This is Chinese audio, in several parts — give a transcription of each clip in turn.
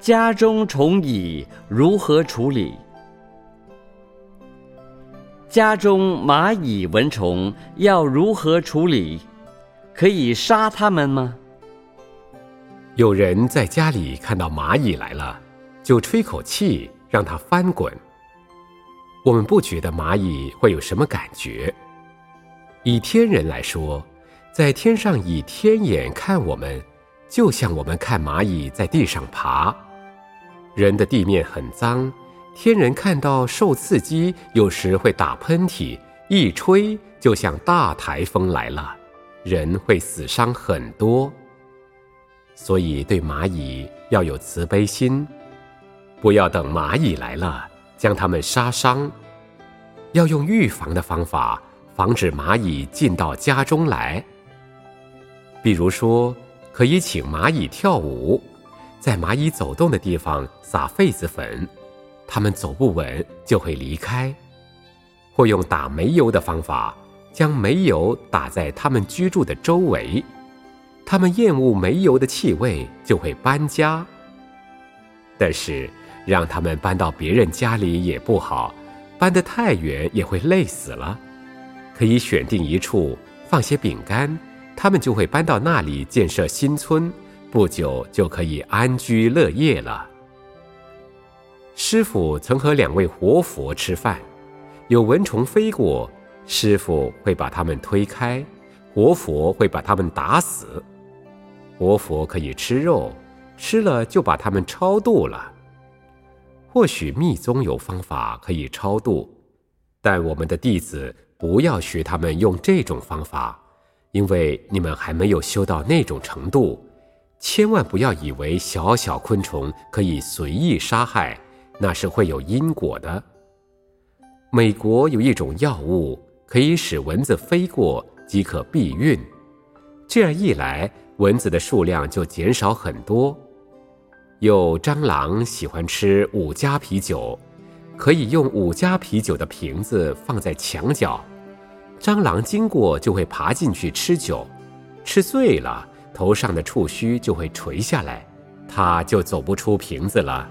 家中虫蚁如何处理？家中蚂蚁、蚊虫要如何处理？可以杀它们吗？有人在家里看到蚂蚁来了，就吹口气让它翻滚。我们不觉得蚂蚁会有什么感觉。以天人来说，在天上以天眼看我们，就像我们看蚂蚁在地上爬。人的地面很脏，天人看到受刺激，有时会打喷嚏，一吹就像大台风来了，人会死伤很多。所以对蚂蚁要有慈悲心，不要等蚂蚁来了将它们杀伤，要用预防的方法防止蚂蚁进到家中来。比如说，可以请蚂蚁跳舞。在蚂蚁走动的地方撒痱子粉，它们走不稳就会离开；或用打煤油的方法，将煤油打在它们居住的周围，它们厌恶煤油的气味就会搬家。但是让它们搬到别人家里也不好，搬得太远也会累死了。可以选定一处放些饼干，它们就会搬到那里建设新村。不久就可以安居乐业了。师傅曾和两位活佛吃饭，有蚊虫飞过，师傅会把它们推开，活佛会把它们打死。活佛可以吃肉，吃了就把它们超度了。或许密宗有方法可以超度，但我们的弟子不要学他们用这种方法，因为你们还没有修到那种程度。千万不要以为小小昆虫可以随意杀害，那是会有因果的。美国有一种药物可以使蚊子飞过即可避孕，这样一来，蚊子的数量就减少很多。有蟑螂喜欢吃五加啤酒，可以用五加啤酒的瓶子放在墙角，蟑螂经过就会爬进去吃酒，吃醉了。头上的触须就会垂下来，它就走不出瓶子了。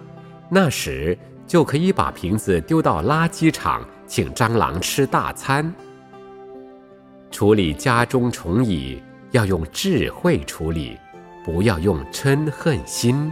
那时就可以把瓶子丢到垃圾场，请蟑螂吃大餐。处理家中虫蚁要用智慧处理，不要用嗔恨心。